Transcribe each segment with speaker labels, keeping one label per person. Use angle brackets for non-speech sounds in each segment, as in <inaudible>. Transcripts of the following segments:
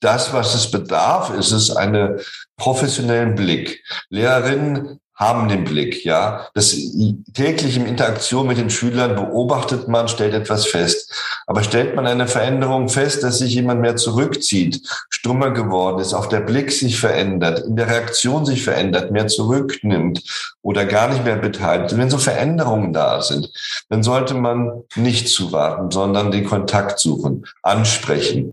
Speaker 1: das, was es bedarf, ist es einen professionellen Blick. Lehrerinnen haben den Blick, ja. Das täglich in Interaktion mit den Schülern beobachtet man, stellt etwas fest. Aber stellt man eine Veränderung fest, dass sich jemand mehr zurückzieht, stummer geworden ist, auf der Blick sich verändert, in der Reaktion sich verändert, mehr zurücknimmt oder gar nicht mehr beteiligt. wenn so Veränderungen da sind, dann sollte man nicht zuwarten, sondern den Kontakt suchen, ansprechen,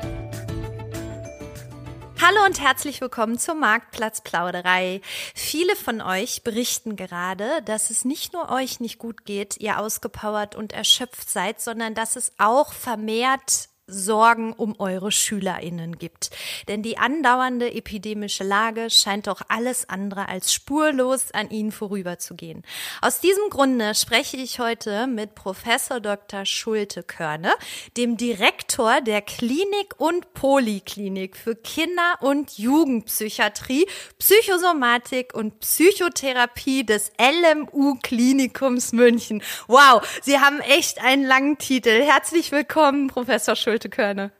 Speaker 2: Und herzlich willkommen zur Marktplatzplauderei. Viele von euch berichten gerade, dass es nicht nur euch nicht gut geht, ihr ausgepowert und erschöpft seid, sondern dass es auch vermehrt Sorgen um eure SchülerInnen gibt. Denn die andauernde epidemische Lage scheint doch alles andere als spurlos an ihnen vorüberzugehen. Aus diesem Grunde spreche ich heute mit Professor Dr. Schulte-Körne, dem Direktor der Klinik und Poliklinik für Kinder- und Jugendpsychiatrie, Psychosomatik und Psychotherapie des LMU Klinikums München. Wow, Sie haben echt einen langen Titel. Herzlich willkommen, Professor Schulte gefüllte Körner.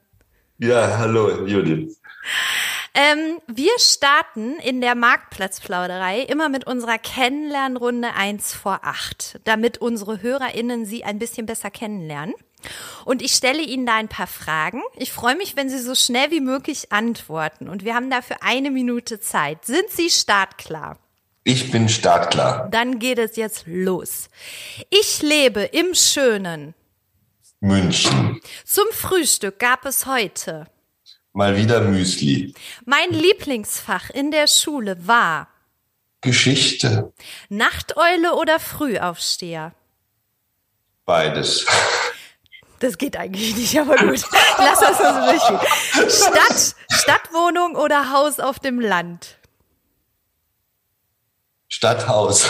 Speaker 1: Ja, hallo, Judith.
Speaker 2: Ähm, wir starten in der Marktplatzplauderei immer mit unserer Kennenlernrunde 1 vor 8, damit unsere HörerInnen sie ein bisschen besser kennenlernen. Und ich stelle Ihnen da ein paar Fragen. Ich freue mich, wenn Sie so schnell wie möglich antworten. Und wir haben dafür eine Minute Zeit. Sind Sie startklar?
Speaker 1: Ich bin startklar.
Speaker 2: Dann geht es jetzt los. Ich lebe im schönen
Speaker 1: München.
Speaker 2: Zum Frühstück gab es heute
Speaker 1: mal wieder Müsli.
Speaker 2: Mein Lieblingsfach in der Schule war
Speaker 1: Geschichte.
Speaker 2: Nachteule oder Frühaufsteher?
Speaker 1: Beides.
Speaker 2: Das geht eigentlich nicht, aber gut. Lass das so durchgehen. Stadt, Stadtwohnung oder Haus auf dem Land?
Speaker 1: Stadthaus.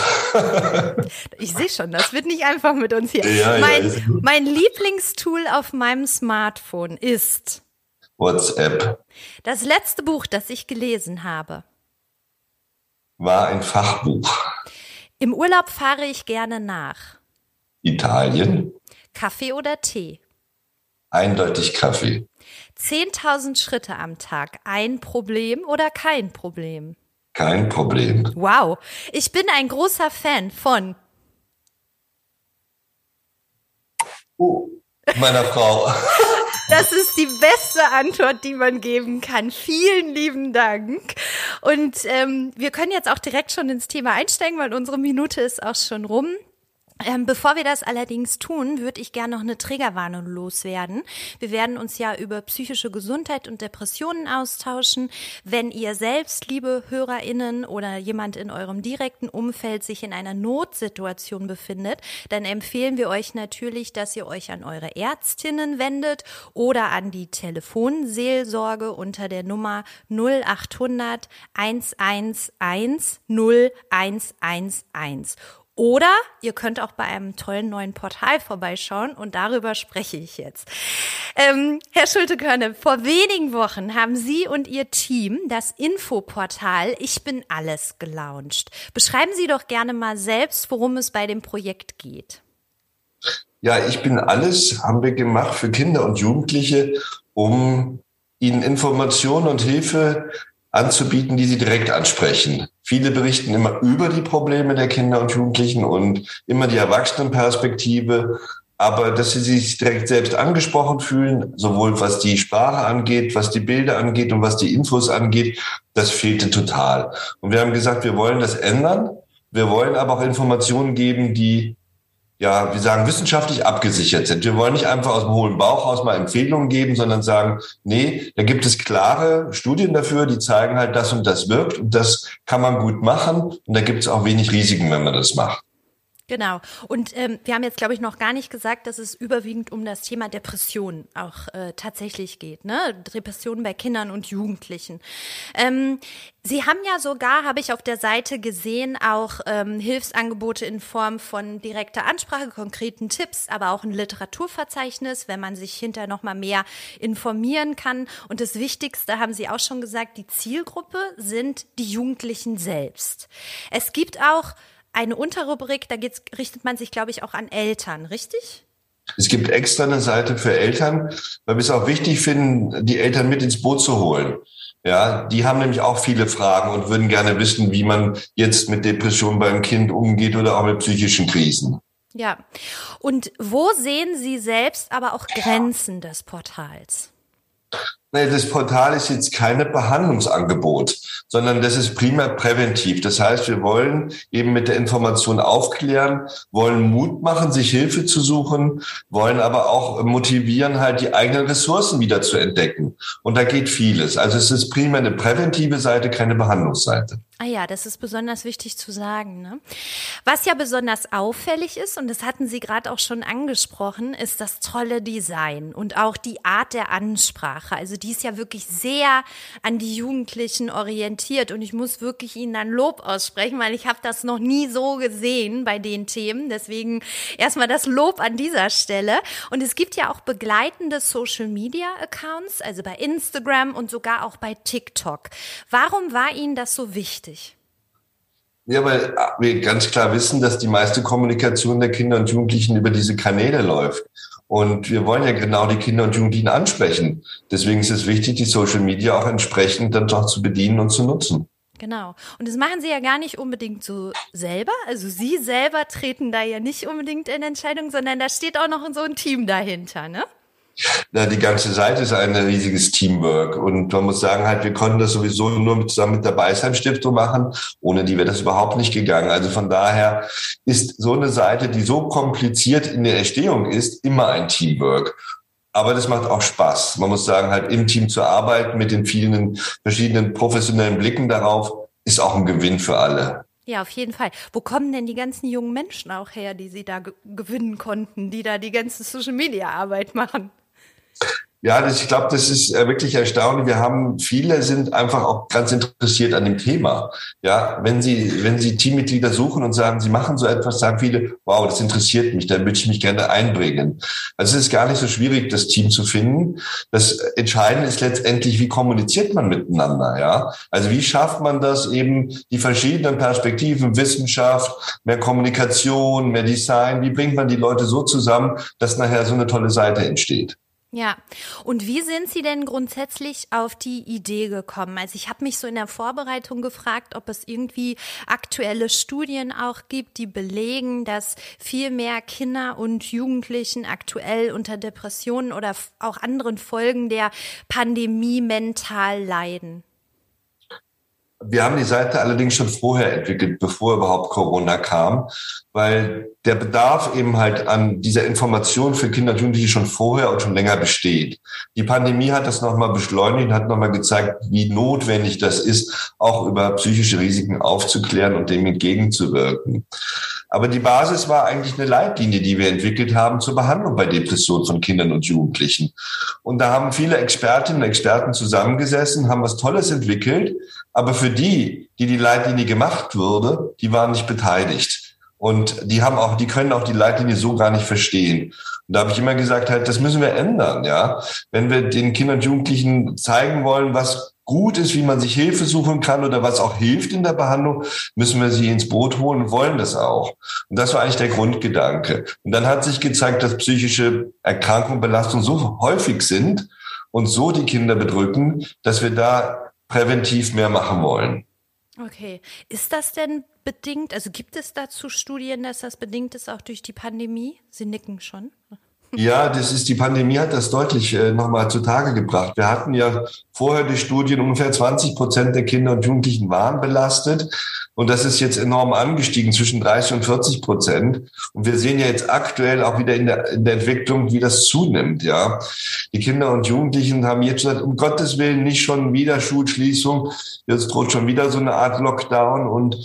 Speaker 2: ich sehe schon, das wird nicht einfach mit uns hier.
Speaker 1: Ja,
Speaker 2: mein,
Speaker 1: ja,
Speaker 2: mein Lieblingstool auf meinem Smartphone ist
Speaker 1: WhatsApp.
Speaker 2: Das letzte Buch, das ich gelesen habe,
Speaker 1: war ein Fachbuch.
Speaker 2: Im Urlaub fahre ich gerne nach.
Speaker 1: Italien.
Speaker 2: Kaffee oder Tee?
Speaker 1: Eindeutig Kaffee.
Speaker 2: 10.000 Schritte am Tag. Ein Problem oder kein Problem?
Speaker 1: Kein Problem.
Speaker 2: Wow. Ich bin ein großer Fan von.
Speaker 1: Oh, meiner Frau. <laughs>
Speaker 2: Das ist die beste Antwort, die man geben kann. Vielen lieben Dank. Und ähm, wir können jetzt auch direkt schon ins Thema einsteigen, weil unsere Minute ist auch schon rum. Ähm, bevor wir das allerdings tun, würde ich gerne noch eine Triggerwarnung loswerden. Wir werden uns ja über psychische Gesundheit und Depressionen austauschen. Wenn ihr selbst, liebe HörerInnen oder jemand in eurem direkten Umfeld sich in einer Notsituation befindet, dann empfehlen wir euch natürlich, dass ihr euch an eure Ärztinnen wendet oder an die Telefonseelsorge unter der Nummer 0800 111 0111 oder ihr könnt auch bei einem tollen neuen Portal vorbeischauen und darüber spreche ich jetzt. Ähm, Herr Schulte-Körne, vor wenigen Wochen haben Sie und Ihr Team das Infoportal Ich bin alles gelauncht. Beschreiben Sie doch gerne mal selbst, worum es bei dem Projekt geht.
Speaker 1: Ja, ich bin alles haben wir gemacht für Kinder und Jugendliche, um ihnen Informationen und Hilfe anzubieten, die sie direkt ansprechen. Viele berichten immer über die Probleme der Kinder und Jugendlichen und immer die Erwachsenenperspektive. Aber dass sie sich direkt selbst angesprochen fühlen, sowohl was die Sprache angeht, was die Bilder angeht und was die Infos angeht, das fehlte total. Und wir haben gesagt, wir wollen das ändern. Wir wollen aber auch Informationen geben, die ja, wir sagen, wissenschaftlich abgesichert sind. Wir wollen nicht einfach aus dem hohlen Bauch aus mal Empfehlungen geben, sondern sagen, nee, da gibt es klare Studien dafür, die zeigen halt, das und das wirkt und das kann man gut machen und da gibt es auch wenig Risiken, wenn man das macht.
Speaker 2: Genau. Und ähm, wir haben jetzt, glaube ich, noch gar nicht gesagt, dass es überwiegend um das Thema Depression auch äh, tatsächlich geht. Ne? Depressionen bei Kindern und Jugendlichen. Ähm, Sie haben ja sogar, habe ich auf der Seite gesehen, auch ähm, Hilfsangebote in Form von direkter Ansprache, konkreten Tipps, aber auch ein Literaturverzeichnis, wenn man sich hinterher noch mal mehr informieren kann. Und das Wichtigste haben Sie auch schon gesagt, die Zielgruppe sind die Jugendlichen selbst. Es gibt auch eine Unterrubrik, da geht's, richtet man sich, glaube ich, auch an Eltern, richtig?
Speaker 1: Es gibt extra eine Seite für Eltern, weil wir es auch wichtig finden, die Eltern mit ins Boot zu holen. Ja, die haben nämlich auch viele Fragen und würden gerne wissen, wie man jetzt mit Depressionen beim Kind umgeht oder auch mit psychischen Krisen.
Speaker 2: Ja. Und wo sehen Sie selbst aber auch Grenzen des Portals?
Speaker 1: Das Portal ist jetzt keine Behandlungsangebot, sondern das ist primär präventiv. Das heißt, wir wollen eben mit der Information aufklären, wollen Mut machen, sich Hilfe zu suchen, wollen aber auch motivieren, halt die eigenen Ressourcen wieder zu entdecken. Und da geht vieles. Also es ist primär eine präventive Seite, keine Behandlungsseite.
Speaker 2: Ah ja, das ist besonders wichtig zu sagen. Ne? Was ja besonders auffällig ist, und das hatten Sie gerade auch schon angesprochen, ist das tolle Design und auch die Art der Ansprache. Also die ist ja wirklich sehr an die Jugendlichen orientiert. Und ich muss wirklich Ihnen ein Lob aussprechen, weil ich habe das noch nie so gesehen bei den Themen. Deswegen erstmal das Lob an dieser Stelle. Und es gibt ja auch begleitende Social-Media-Accounts, also bei Instagram und sogar auch bei TikTok. Warum war Ihnen das so wichtig?
Speaker 1: Ja, weil wir ganz klar wissen, dass die meiste Kommunikation der Kinder und Jugendlichen über diese Kanäle läuft. Und wir wollen ja genau die Kinder und Jugendlichen ansprechen. Deswegen ist es wichtig, die Social Media auch entsprechend dann doch zu bedienen und zu nutzen.
Speaker 2: Genau. Und das machen Sie ja gar nicht unbedingt so selber. Also Sie selber treten da ja nicht unbedingt in Entscheidung, sondern da steht auch noch so ein Team dahinter, ne?
Speaker 1: Na, die ganze Seite ist ein riesiges Teamwork. Und man muss sagen, halt, wir konnten das sowieso nur mit, zusammen mit der Beisheim-Stiftung machen. Ohne die wäre das überhaupt nicht gegangen. Also von daher ist so eine Seite, die so kompliziert in der Erstehung ist, immer ein Teamwork. Aber das macht auch Spaß. Man muss sagen, halt im Team zu arbeiten mit den vielen verschiedenen professionellen Blicken darauf, ist auch ein Gewinn für alle.
Speaker 2: Ja, auf jeden Fall. Wo kommen denn die ganzen jungen Menschen auch her, die Sie da gewinnen konnten, die da die ganze Social-Media-Arbeit machen?
Speaker 1: Ja, das, ich glaube, das ist äh, wirklich erstaunlich. Wir haben viele sind einfach auch ganz interessiert an dem Thema. Ja, wenn Sie wenn Sie Teammitglieder suchen und sagen, Sie machen so etwas, sagen viele, wow, das interessiert mich, da würde ich mich gerne einbringen. Also es ist gar nicht so schwierig, das Team zu finden. Das Entscheidende ist letztendlich, wie kommuniziert man miteinander. Ja, also wie schafft man das eben die verschiedenen Perspektiven, Wissenschaft, mehr Kommunikation, mehr Design. Wie bringt man die Leute so zusammen, dass nachher so eine tolle Seite entsteht?
Speaker 2: Ja, und wie sind Sie denn grundsätzlich auf die Idee gekommen? Also ich habe mich so in der Vorbereitung gefragt, ob es irgendwie aktuelle Studien auch gibt, die belegen, dass viel mehr Kinder und Jugendlichen aktuell unter Depressionen oder auch anderen Folgen der Pandemie mental leiden.
Speaker 1: Wir haben die Seite allerdings schon vorher entwickelt, bevor überhaupt Corona kam, weil der Bedarf eben halt an dieser Information für Kinder und Jugendliche schon vorher und schon länger besteht. Die Pandemie hat das nochmal beschleunigt und hat nochmal gezeigt, wie notwendig das ist, auch über psychische Risiken aufzuklären und dem entgegenzuwirken. Aber die Basis war eigentlich eine Leitlinie, die wir entwickelt haben zur Behandlung bei Depressionen von Kindern und Jugendlichen. Und da haben viele Expertinnen und Experten zusammengesessen, haben was Tolles entwickelt. Aber für die, die die Leitlinie gemacht wurde, die waren nicht beteiligt. Und die haben auch, die können auch die Leitlinie so gar nicht verstehen. Und da habe ich immer gesagt, halt, das müssen wir ändern, ja. Wenn wir den Kindern und Jugendlichen zeigen wollen, was gut ist, wie man sich Hilfe suchen kann oder was auch hilft in der Behandlung, müssen wir sie ins Boot holen und wollen das auch. Und das war eigentlich der Grundgedanke. Und dann hat sich gezeigt, dass psychische Erkrankungen, Belastungen so häufig sind und so die Kinder bedrücken, dass wir da präventiv mehr machen wollen.
Speaker 2: Okay. Ist das denn bedingt, also gibt es dazu Studien, dass das bedingt ist auch durch die Pandemie? Sie nicken schon.
Speaker 1: Ja, das ist die Pandemie hat das deutlich äh, nochmal zutage gebracht. Wir hatten ja vorher die Studien, ungefähr 20 Prozent der Kinder und Jugendlichen waren belastet. Und das ist jetzt enorm angestiegen, zwischen 30 und 40 Prozent. Und wir sehen ja jetzt aktuell auch wieder in der, in der Entwicklung, wie das zunimmt, ja. Die Kinder und Jugendlichen haben jetzt gesagt, um Gottes Willen nicht schon wieder Schulschließung. Jetzt droht schon wieder so eine Art Lockdown und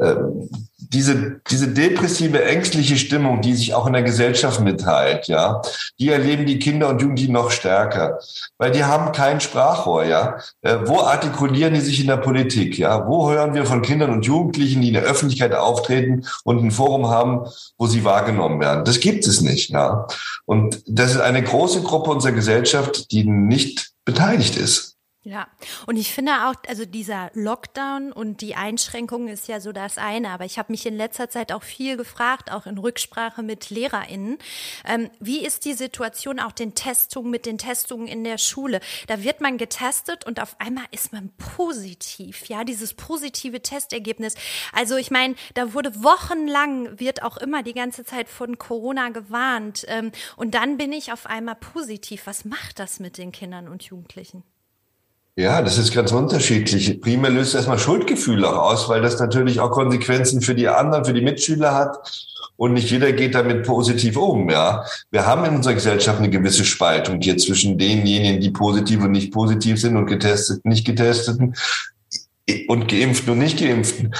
Speaker 1: ähm, diese, diese depressive, ängstliche Stimmung, die sich auch in der Gesellschaft mitteilt, ja, die erleben die Kinder und Jugendlichen noch stärker, weil die haben kein Sprachrohr, ja. Äh, wo artikulieren die sich in der Politik, ja? Wo hören wir von Kindern und Jugendlichen, die in der Öffentlichkeit auftreten und ein Forum haben, wo sie wahrgenommen werden? Das gibt es nicht, ja. Und das ist eine große Gruppe unserer Gesellschaft, die nicht beteiligt ist.
Speaker 2: Ja, und ich finde auch, also dieser Lockdown und die Einschränkungen ist ja so das eine, aber ich habe mich in letzter Zeit auch viel gefragt, auch in Rücksprache mit LehrerInnen, ähm, wie ist die Situation auch den Testungen, mit den Testungen in der Schule? Da wird man getestet und auf einmal ist man positiv, ja, dieses positive Testergebnis. Also ich meine, da wurde wochenlang, wird auch immer die ganze Zeit von Corona gewarnt ähm, und dann bin ich auf einmal positiv. Was macht das mit den Kindern und Jugendlichen?
Speaker 1: Ja, das ist ganz unterschiedlich. Primär löst erstmal Schuldgefühle auch aus, weil das natürlich auch Konsequenzen für die anderen, für die Mitschüler hat. Und nicht jeder geht damit positiv um, ja. Wir haben in unserer Gesellschaft eine gewisse Spaltung hier zwischen denjenigen, die positiv und nicht positiv sind und getestet, nicht getesteten und geimpften und nicht geimpften.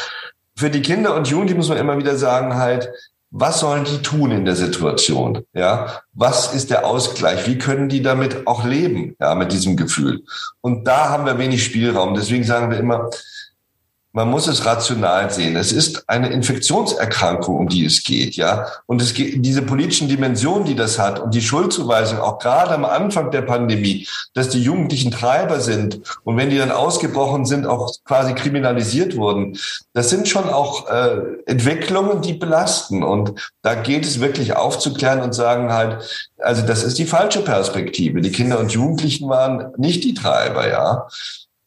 Speaker 1: Für die Kinder und Jugendlichen muss man immer wieder sagen halt, was sollen die tun in der Situation? Ja, was ist der Ausgleich? Wie können die damit auch leben? Ja, mit diesem Gefühl. Und da haben wir wenig Spielraum. Deswegen sagen wir immer, man muss es rational sehen. Es ist eine Infektionserkrankung, um die es geht, ja. Und es geht, diese politischen Dimensionen, die das hat und die Schuldzuweisung, auch gerade am Anfang der Pandemie, dass die Jugendlichen Treiber sind und wenn die dann ausgebrochen sind, auch quasi kriminalisiert wurden. Das sind schon auch äh, Entwicklungen, die belasten. Und da geht es wirklich aufzuklären und sagen halt, also das ist die falsche Perspektive. Die Kinder und Jugendlichen waren nicht die Treiber, ja.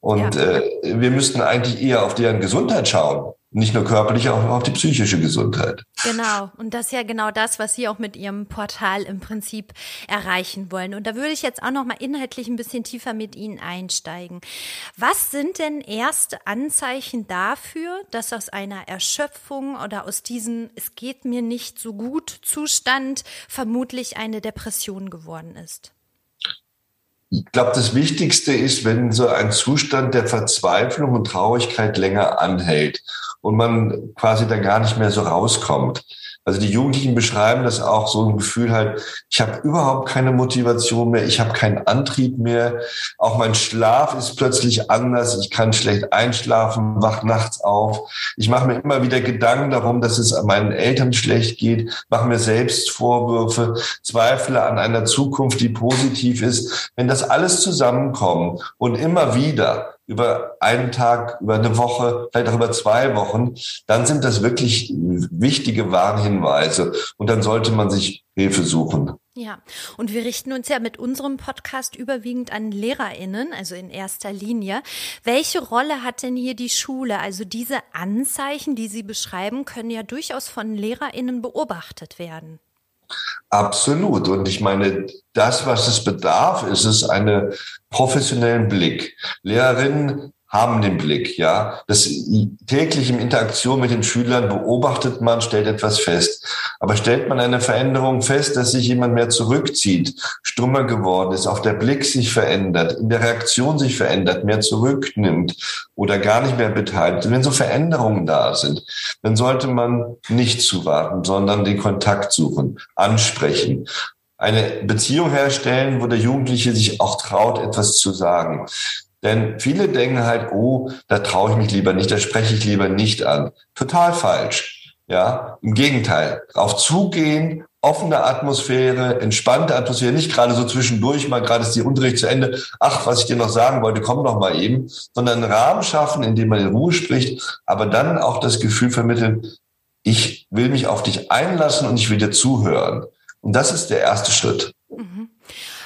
Speaker 1: Und ja. äh, wir müssten eigentlich eher auf deren Gesundheit schauen. Nicht nur körperlich, auch auf die psychische Gesundheit.
Speaker 2: Genau. Und das ist ja genau das, was Sie auch mit Ihrem Portal im Prinzip erreichen wollen. Und da würde ich jetzt auch noch mal inhaltlich ein bisschen tiefer mit Ihnen einsteigen. Was sind denn erste Anzeichen dafür, dass aus einer Erschöpfung oder aus diesem Es geht mir nicht so gut Zustand vermutlich eine Depression geworden ist?
Speaker 1: Ich glaube, das Wichtigste ist, wenn so ein Zustand der Verzweiflung und Traurigkeit länger anhält und man quasi dann gar nicht mehr so rauskommt. Also die Jugendlichen beschreiben das auch so ein Gefühl halt, ich habe überhaupt keine Motivation mehr, ich habe keinen Antrieb mehr, auch mein Schlaf ist plötzlich anders, ich kann schlecht einschlafen, wach nachts auf. Ich mache mir immer wieder Gedanken darum, dass es meinen Eltern schlecht geht, mache mir selbst Vorwürfe, zweifle an einer Zukunft, die positiv ist. Wenn das alles zusammenkommt und immer wieder über einen Tag, über eine Woche, vielleicht auch über zwei Wochen, dann sind das wirklich wichtige Warnhinweise. Und dann sollte man sich Hilfe suchen.
Speaker 2: Ja, und wir richten uns ja mit unserem Podcast überwiegend an Lehrerinnen, also in erster Linie. Welche Rolle hat denn hier die Schule? Also diese Anzeichen, die Sie beschreiben, können ja durchaus von Lehrerinnen beobachtet werden.
Speaker 1: Absolut. Und ich meine, das, was es bedarf, ist es einen professionellen Blick. Lehrerinnen haben den Blick, ja. Das täglich in Interaktion mit den Schülern beobachtet man, stellt etwas fest. Aber stellt man eine Veränderung fest, dass sich jemand mehr zurückzieht, stummer geworden ist, auch der Blick sich verändert, in der Reaktion sich verändert, mehr zurücknimmt oder gar nicht mehr beteiligt. Wenn so Veränderungen da sind, dann sollte man nicht zuwarten, sondern den Kontakt suchen, ansprechen eine Beziehung herstellen, wo der Jugendliche sich auch traut, etwas zu sagen. Denn viele denken halt, oh, da traue ich mich lieber nicht, da spreche ich lieber nicht an. Total falsch. Ja, im Gegenteil. Auf zugehen, offene Atmosphäre, entspannte Atmosphäre, nicht gerade so zwischendurch, mal gerade ist die Unterricht zu Ende. Ach, was ich dir noch sagen wollte, komm doch mal eben, sondern einen Rahmen schaffen, in dem man in Ruhe spricht, aber dann auch das Gefühl vermitteln, ich will mich auf dich einlassen und ich will dir zuhören. Und das ist der erste Schritt.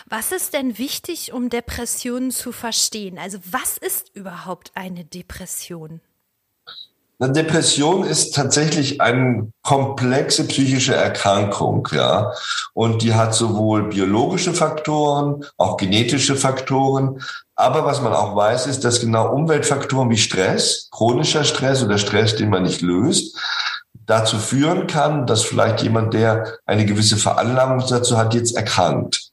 Speaker 2: Was ist denn wichtig, um Depressionen zu verstehen? Also was ist überhaupt eine Depression?
Speaker 1: Eine Depression ist tatsächlich eine komplexe psychische Erkrankung, ja. Und die hat sowohl biologische Faktoren, auch genetische Faktoren. Aber was man auch weiß, ist, dass genau Umweltfaktoren wie Stress, chronischer Stress oder Stress, den man nicht löst, dazu führen kann, dass vielleicht jemand, der eine gewisse Veranlagung dazu hat, jetzt erkrankt.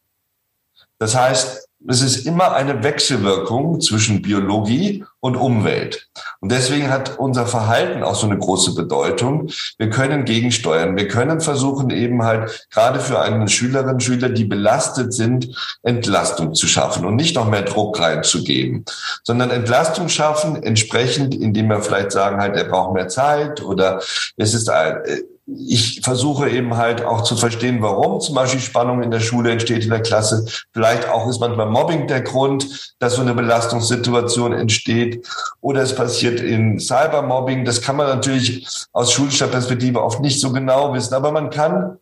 Speaker 1: Das heißt, es ist immer eine Wechselwirkung zwischen Biologie und Umwelt. Und deswegen hat unser Verhalten auch so eine große Bedeutung. Wir können gegensteuern. Wir können versuchen, eben halt gerade für einen Schülerinnen und Schüler, die belastet sind, Entlastung zu schaffen und nicht noch mehr Druck reinzugeben, sondern Entlastung schaffen, entsprechend, indem wir vielleicht sagen, halt, er braucht mehr Zeit oder es ist ein, ich versuche eben halt auch zu verstehen, warum zum Beispiel Spannung in der Schule entsteht in der Klasse. Vielleicht auch ist manchmal Mobbing der Grund, dass so eine Belastungssituation entsteht. Oder es passiert in Cybermobbing. Das kann man natürlich aus schulischer Perspektive oft nicht so genau wissen. Aber man kann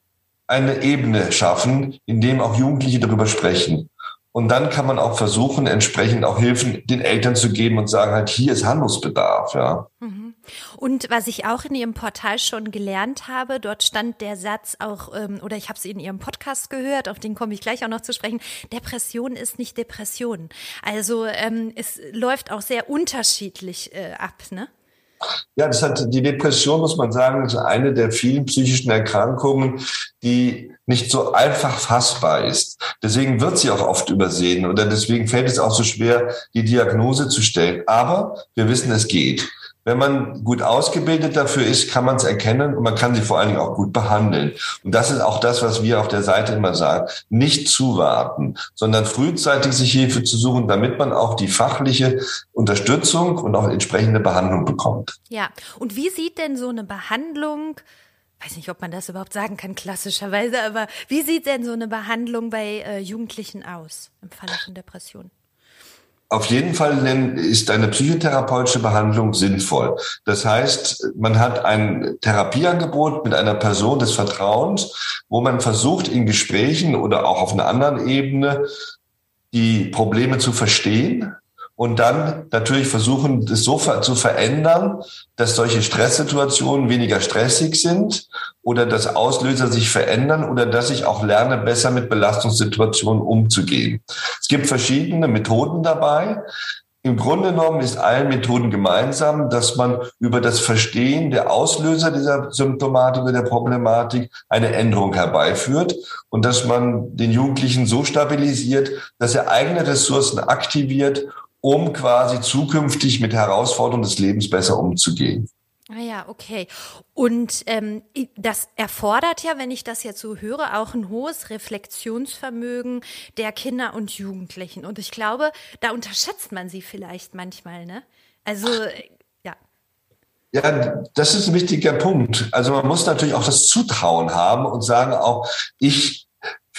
Speaker 1: eine Ebene schaffen, in dem auch Jugendliche darüber sprechen. Und dann kann man auch versuchen, entsprechend auch Hilfen den Eltern zu geben und sagen halt, hier ist Handlungsbedarf, ja. Mhm.
Speaker 2: Und was ich auch in Ihrem Portal schon gelernt habe, dort stand der Satz auch, ähm, oder ich habe es in Ihrem Podcast gehört, auf den komme ich gleich auch noch zu sprechen, Depression ist nicht Depression. Also ähm, es läuft auch sehr unterschiedlich äh, ab, ne?
Speaker 1: Ja, das hat die Depression, muss man sagen, ist eine der vielen psychischen Erkrankungen, die nicht so einfach fassbar ist. Deswegen wird sie auch oft übersehen oder deswegen fällt es auch so schwer, die Diagnose zu stellen. Aber wir wissen, es geht. Wenn man gut ausgebildet dafür ist, kann man es erkennen und man kann sie vor allen Dingen auch gut behandeln. Und das ist auch das, was wir auf der Seite immer sagen. Nicht zuwarten, sondern frühzeitig sich Hilfe zu suchen, damit man auch die fachliche Unterstützung und auch entsprechende Behandlung bekommt.
Speaker 2: Ja, und wie sieht denn so eine Behandlung weiß nicht, ob man das überhaupt sagen kann, klassischerweise, aber wie sieht denn so eine Behandlung bei äh, Jugendlichen aus im Falle von Depressionen?
Speaker 1: Auf jeden Fall ist eine psychotherapeutische Behandlung sinnvoll. Das heißt, man hat ein Therapieangebot mit einer Person des Vertrauens, wo man versucht, in Gesprächen oder auch auf einer anderen Ebene die Probleme zu verstehen und dann natürlich versuchen, das so zu verändern, dass solche Stresssituationen weniger stressig sind oder dass Auslöser sich verändern oder dass ich auch lerne, besser mit Belastungssituationen umzugehen. Es gibt verschiedene Methoden dabei. Im Grunde genommen ist allen Methoden gemeinsam, dass man über das Verstehen der Auslöser dieser Symptomatik oder der Problematik eine Änderung herbeiführt und dass man den Jugendlichen so stabilisiert, dass er eigene Ressourcen aktiviert um quasi zukünftig mit Herausforderungen des Lebens besser umzugehen.
Speaker 2: Ah ja, okay. Und ähm, das erfordert ja, wenn ich das jetzt so höre, auch ein hohes Reflexionsvermögen der Kinder und Jugendlichen. Und ich glaube, da unterschätzt man sie vielleicht manchmal, ne? Also ja.
Speaker 1: Ja, das ist ein wichtiger Punkt. Also man muss natürlich auch das Zutrauen haben und sagen auch, ich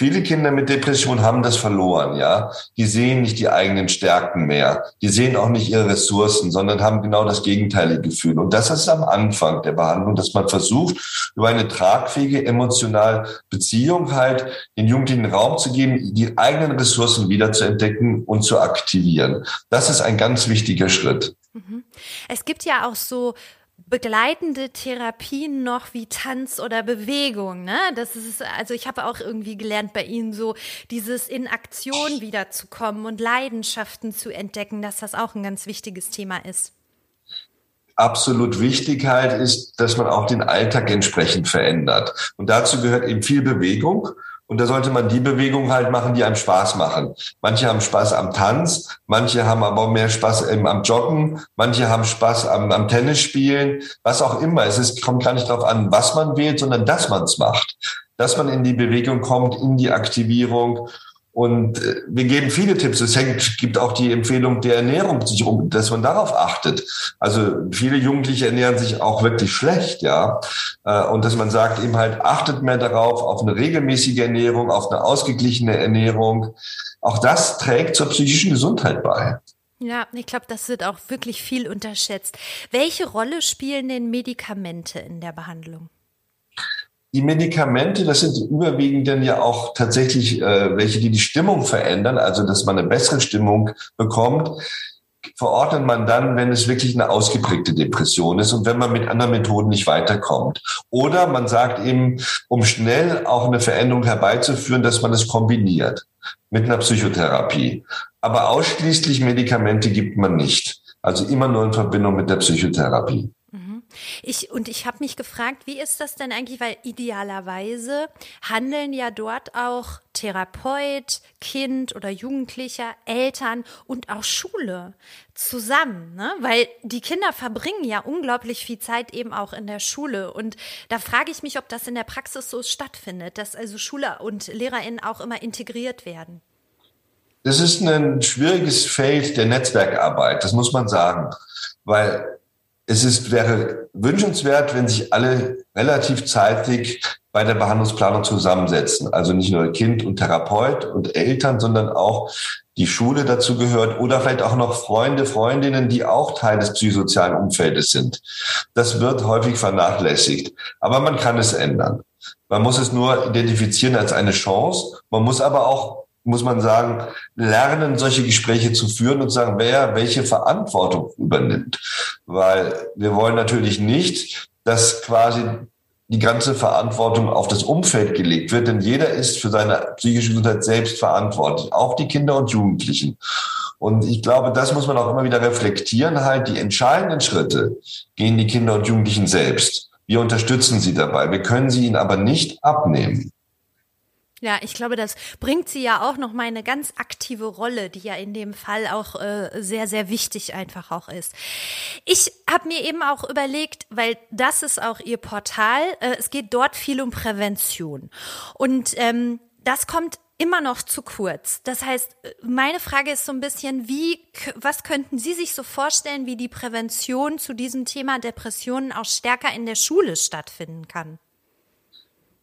Speaker 1: Viele Kinder mit Depression haben das verloren, ja. Die sehen nicht die eigenen Stärken mehr. Die sehen auch nicht ihre Ressourcen, sondern haben genau das gegenteilige Gefühl. Und das ist am Anfang der Behandlung, dass man versucht, über eine tragfähige emotionale Beziehung halt den Jugendlichen Raum zu geben, die eigenen Ressourcen wieder zu entdecken und zu aktivieren. Das ist ein ganz wichtiger Schritt. Mhm.
Speaker 2: Es gibt ja auch so begleitende Therapien noch wie Tanz oder Bewegung. Ne? Das ist, also ich habe auch irgendwie gelernt bei Ihnen so, dieses in Aktion wiederzukommen und Leidenschaften zu entdecken, dass das auch ein ganz wichtiges Thema ist.
Speaker 1: Absolut Wichtigkeit halt ist, dass man auch den Alltag entsprechend verändert. Und dazu gehört eben viel Bewegung. Und da sollte man die Bewegungen halt machen, die einem Spaß machen. Manche haben Spaß am Tanz, manche haben aber mehr Spaß am Joggen, manche haben Spaß am, am Tennisspielen, was auch immer. Es ist, kommt gar nicht darauf an, was man wählt, sondern dass man es macht. Dass man in die Bewegung kommt, in die Aktivierung und äh, wir geben viele Tipps. Es hängt, gibt auch die Empfehlung der Ernährung, dass man darauf achtet. Also viele Jugendliche ernähren sich auch wirklich schlecht, ja. Äh, und dass man sagt eben halt, achtet mehr darauf, auf eine regelmäßige Ernährung, auf eine ausgeglichene Ernährung. Auch das trägt zur psychischen Gesundheit bei.
Speaker 2: Ja, ich glaube, das wird auch wirklich viel unterschätzt. Welche Rolle spielen denn Medikamente in der Behandlung?
Speaker 1: Die Medikamente, das sind überwiegend dann ja auch tatsächlich äh, welche, die die Stimmung verändern, also dass man eine bessere Stimmung bekommt, verordnet man dann, wenn es wirklich eine ausgeprägte Depression ist und wenn man mit anderen Methoden nicht weiterkommt. Oder man sagt eben, um schnell auch eine Veränderung herbeizuführen, dass man es kombiniert mit einer Psychotherapie. Aber ausschließlich Medikamente gibt man nicht. Also immer nur in Verbindung mit der Psychotherapie.
Speaker 2: Ich, und ich habe mich gefragt, wie ist das denn eigentlich, weil idealerweise handeln ja dort auch Therapeut, Kind oder Jugendlicher, Eltern und auch Schule zusammen, ne? weil die Kinder verbringen ja unglaublich viel Zeit eben auch in der Schule. Und da frage ich mich, ob das in der Praxis so stattfindet, dass also Schule und LehrerInnen auch immer integriert werden.
Speaker 1: Das ist ein schwieriges Feld der Netzwerkarbeit, das muss man sagen, weil es ist, wäre wünschenswert, wenn sich alle relativ zeitig bei der Behandlungsplanung zusammensetzen. Also nicht nur Kind und Therapeut und Eltern, sondern auch die Schule dazu gehört oder vielleicht auch noch Freunde, Freundinnen, die auch Teil des psychosozialen Umfeldes sind. Das wird häufig vernachlässigt. Aber man kann es ändern. Man muss es nur identifizieren als eine Chance. Man muss aber auch muss man sagen, lernen, solche Gespräche zu führen und sagen, wer welche Verantwortung übernimmt. Weil wir wollen natürlich nicht, dass quasi die ganze Verantwortung auf das Umfeld gelegt wird, denn jeder ist für seine psychische Gesundheit selbst verantwortlich, auch die Kinder und Jugendlichen. Und ich glaube, das muss man auch immer wieder reflektieren, halt die entscheidenden Schritte gehen die Kinder und Jugendlichen selbst. Wir unterstützen sie dabei. Wir können sie ihnen aber nicht abnehmen.
Speaker 2: Ja, ich glaube, das bringt sie ja auch noch mal eine ganz aktive Rolle, die ja in dem Fall auch äh, sehr, sehr wichtig einfach auch ist. Ich habe mir eben auch überlegt, weil das ist auch ihr Portal, äh, es geht dort viel um Prävention. Und ähm, das kommt immer noch zu kurz. Das heißt, meine Frage ist so ein bisschen, wie, was könnten Sie sich so vorstellen, wie die Prävention zu diesem Thema Depressionen auch stärker in der Schule stattfinden kann?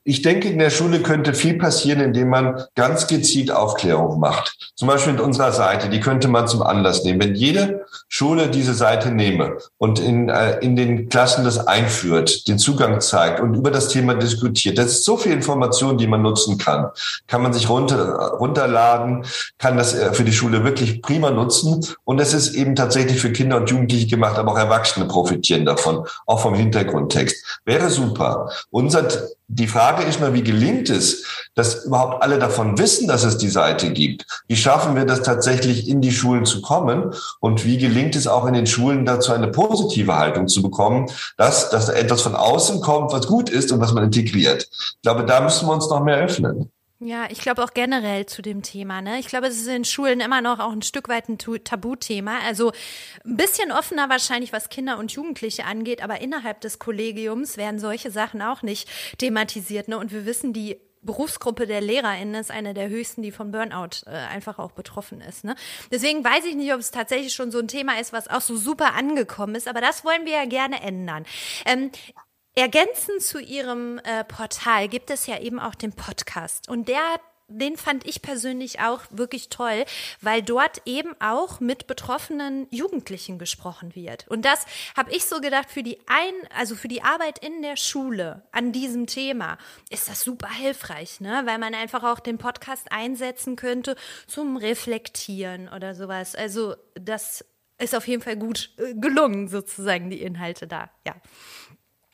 Speaker 1: Ich denke, in der Schule könnte viel passieren, indem man ganz gezielt Aufklärung macht. Zum Beispiel mit unserer Seite, die könnte man zum Anlass nehmen. Wenn jede Schule diese Seite nehme und in, äh, in den Klassen das einführt, den Zugang zeigt und über das Thema diskutiert, das ist so viel Information, die man nutzen kann. Kann man sich runter, runterladen, kann das äh, für die Schule wirklich prima nutzen. Und es ist eben tatsächlich für Kinder und Jugendliche gemacht, aber auch Erwachsene profitieren davon, auch vom Hintergrundtext. Wäre super. Unser die Frage ist nur, wie gelingt es, dass überhaupt alle davon wissen, dass es die Seite gibt? Wie schaffen wir das tatsächlich in die Schulen zu kommen? Und wie gelingt es auch in den Schulen dazu eine positive Haltung zu bekommen, dass, dass etwas von außen kommt, was gut ist und was man integriert? Ich glaube, da müssen wir uns noch mehr öffnen.
Speaker 2: Ja, ich glaube auch generell zu dem Thema. Ne? Ich glaube, es ist in Schulen immer noch auch ein Stück weit ein Tabuthema. Also ein bisschen offener wahrscheinlich, was Kinder und Jugendliche angeht, aber innerhalb des Kollegiums werden solche Sachen auch nicht thematisiert. Ne? Und wir wissen, die Berufsgruppe der LehrerInnen ist eine der höchsten, die von Burnout äh, einfach auch betroffen ist. Ne? Deswegen weiß ich nicht, ob es tatsächlich schon so ein Thema ist, was auch so super angekommen ist, aber das wollen wir ja gerne ändern. Ähm, Ergänzend zu Ihrem äh, Portal gibt es ja eben auch den Podcast. Und der den fand ich persönlich auch wirklich toll, weil dort eben auch mit betroffenen Jugendlichen gesprochen wird. Und das habe ich so gedacht für die ein, also für die Arbeit in der Schule an diesem Thema ist das super hilfreich, ne? Weil man einfach auch den Podcast einsetzen könnte zum Reflektieren oder sowas. Also das ist auf jeden Fall gut äh, gelungen sozusagen die Inhalte da. Ja.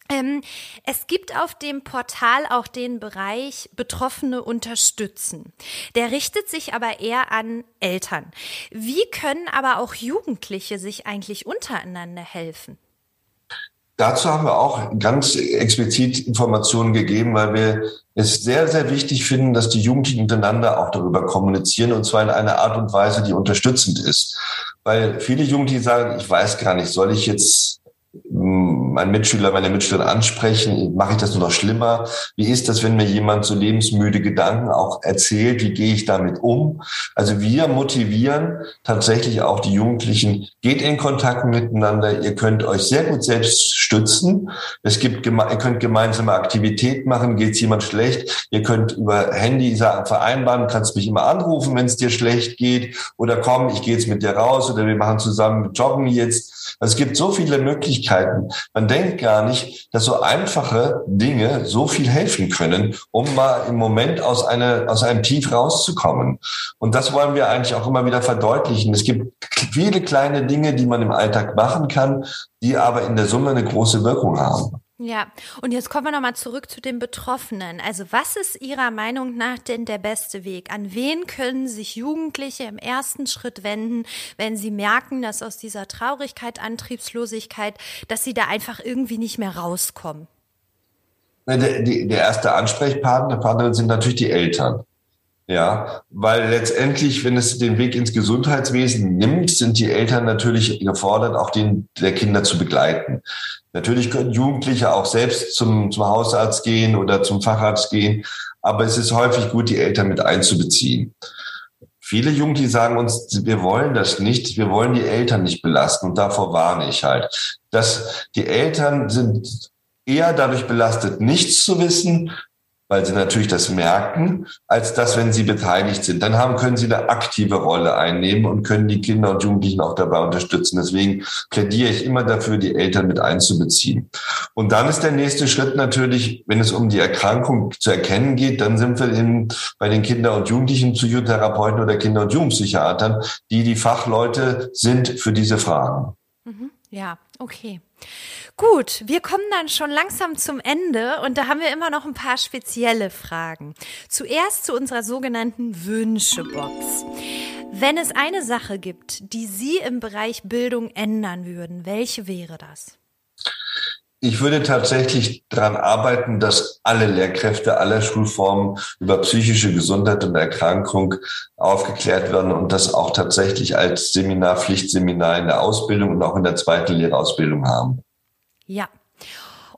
Speaker 2: Ähm, es gibt auf dem Portal auch den Bereich Betroffene unterstützen. Der richtet sich aber eher an Eltern. Wie können aber auch Jugendliche sich eigentlich untereinander helfen?
Speaker 1: Dazu haben wir auch ganz explizit Informationen gegeben, weil wir es sehr, sehr wichtig finden, dass die Jugendlichen untereinander auch darüber kommunizieren und zwar in einer Art und Weise, die unterstützend ist. Weil viele Jugendliche sagen, ich weiß gar nicht, soll ich jetzt mein Mitschüler, meine Mitschüler ansprechen? Mache ich das nur noch schlimmer? Wie ist das, wenn mir jemand so lebensmüde Gedanken auch erzählt? Wie gehe ich damit um? Also wir motivieren tatsächlich auch die Jugendlichen, geht in Kontakt miteinander. Ihr könnt euch sehr gut selbst stützen. Es gibt, ihr könnt gemeinsame Aktivität machen. Geht es jemand schlecht? Ihr könnt über Handy vereinbaren, kannst mich immer anrufen, wenn es dir schlecht geht. Oder komm, ich gehe jetzt mit dir raus oder wir machen zusammen Joggen jetzt. Also es gibt so viele Möglichkeiten. Man denkt gar nicht, dass so einfache Dinge so viel helfen können, um mal im Moment aus, einer, aus einem Tief rauszukommen. Und das wollen wir eigentlich auch immer wieder verdeutlichen. Es gibt viele kleine Dinge, die man im Alltag machen kann, die aber in der Summe eine große Wirkung haben.
Speaker 2: Ja, und jetzt kommen wir nochmal zurück zu den Betroffenen. Also was ist Ihrer Meinung nach denn der beste Weg? An wen können sich Jugendliche im ersten Schritt wenden, wenn sie merken, dass aus dieser Traurigkeit, Antriebslosigkeit, dass sie da einfach irgendwie nicht mehr rauskommen?
Speaker 1: Der, der erste Ansprechpartner sind natürlich die Eltern. Ja, weil letztendlich, wenn es den Weg ins Gesundheitswesen nimmt, sind die Eltern natürlich gefordert, auch den der Kinder zu begleiten. Natürlich können Jugendliche auch selbst zum, zum Hausarzt gehen oder zum Facharzt gehen, aber es ist häufig gut, die Eltern mit einzubeziehen. Viele Jugendliche sagen uns, wir wollen das nicht, wir wollen die Eltern nicht belasten und davor warne ich halt. Dass die Eltern sind eher dadurch belastet, nichts zu wissen, weil sie natürlich das merken, als dass, wenn sie beteiligt sind. Dann haben, können sie eine aktive Rolle einnehmen und können die Kinder und Jugendlichen auch dabei unterstützen. Deswegen plädiere ich immer dafür, die Eltern mit einzubeziehen. Und dann ist der nächste Schritt natürlich, wenn es um die Erkrankung zu erkennen geht, dann sind wir in, bei den Kinder- und Jugendlichen Psychotherapeuten oder Kinder- und Jugendpsychiatern, die die Fachleute sind für diese Fragen.
Speaker 2: Mhm. Ja, okay. Gut, wir kommen dann schon langsam zum Ende und da haben wir immer noch ein paar spezielle Fragen. Zuerst zu unserer sogenannten Wünschebox. Wenn es eine Sache gibt, die Sie im Bereich Bildung ändern würden, welche wäre das?
Speaker 1: Ich würde tatsächlich daran arbeiten, dass alle Lehrkräfte aller Schulformen über psychische Gesundheit und Erkrankung aufgeklärt werden und das auch tatsächlich als Seminar, Pflichtseminar in der Ausbildung und auch in der zweiten Lehrausbildung haben.
Speaker 2: Ja.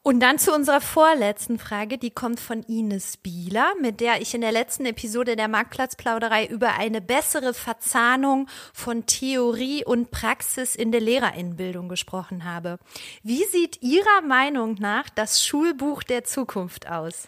Speaker 2: Und dann zu unserer vorletzten Frage, die kommt von Ines Bieler, mit der ich in der letzten Episode der Marktplatzplauderei über eine bessere Verzahnung von Theorie und Praxis in der Lehrerinnenbildung gesprochen habe. Wie sieht Ihrer Meinung nach das Schulbuch der Zukunft aus?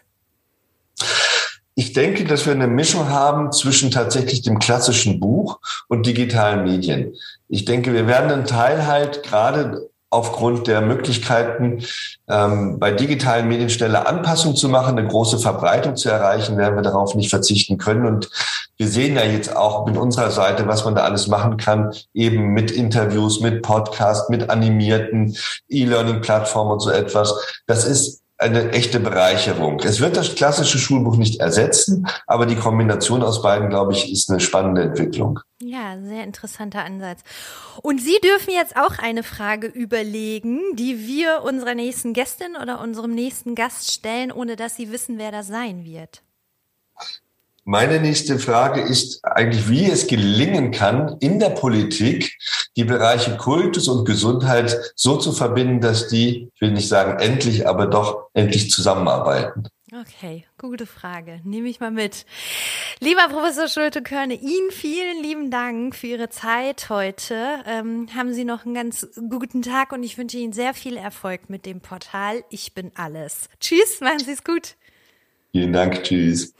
Speaker 1: Ich denke, dass wir eine Mischung haben zwischen tatsächlich dem klassischen Buch und digitalen Medien. Ich denke, wir werden einen Teil halt gerade aufgrund der Möglichkeiten, ähm, bei digitalen Medien schnelle Anpassungen zu machen, eine große Verbreitung zu erreichen, werden wir darauf nicht verzichten können. Und wir sehen ja jetzt auch mit unserer Seite, was man da alles machen kann, eben mit Interviews, mit Podcasts, mit animierten E-Learning-Plattformen und so etwas. Das ist eine echte Bereicherung. Es wird das klassische Schulbuch nicht ersetzen, aber die Kombination aus beiden, glaube ich, ist eine spannende Entwicklung.
Speaker 2: Ja, sehr interessanter Ansatz. Und Sie dürfen jetzt auch eine Frage überlegen, die wir unserer nächsten Gästin oder unserem nächsten Gast stellen, ohne dass Sie wissen, wer das sein wird.
Speaker 1: Meine nächste Frage ist eigentlich, wie es gelingen kann, in der Politik die Bereiche Kultus und Gesundheit so zu verbinden, dass die, ich will nicht sagen endlich, aber doch endlich zusammenarbeiten.
Speaker 2: Okay, gute Frage. Nehme ich mal mit. Lieber Professor Schulte-Körne, Ihnen vielen lieben Dank für Ihre Zeit heute. Ähm, haben Sie noch einen ganz guten Tag und ich wünsche Ihnen sehr viel Erfolg mit dem Portal Ich bin alles. Tschüss, machen Sie es gut.
Speaker 1: Vielen Dank, tschüss.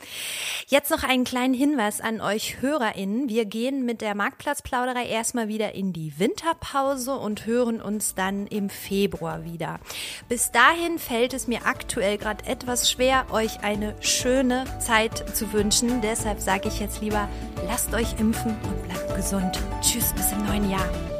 Speaker 2: Jetzt noch einen kleinen Hinweis an euch HörerInnen. Wir gehen mit der Marktplatzplauderei erstmal wieder in die Winterpause und hören uns dann im Februar wieder. Bis dahin fällt es mir aktuell gerade etwas schwer, euch eine schöne Zeit zu wünschen. Deshalb sage ich jetzt lieber, lasst euch impfen und bleibt gesund. Tschüss, bis im neuen Jahr.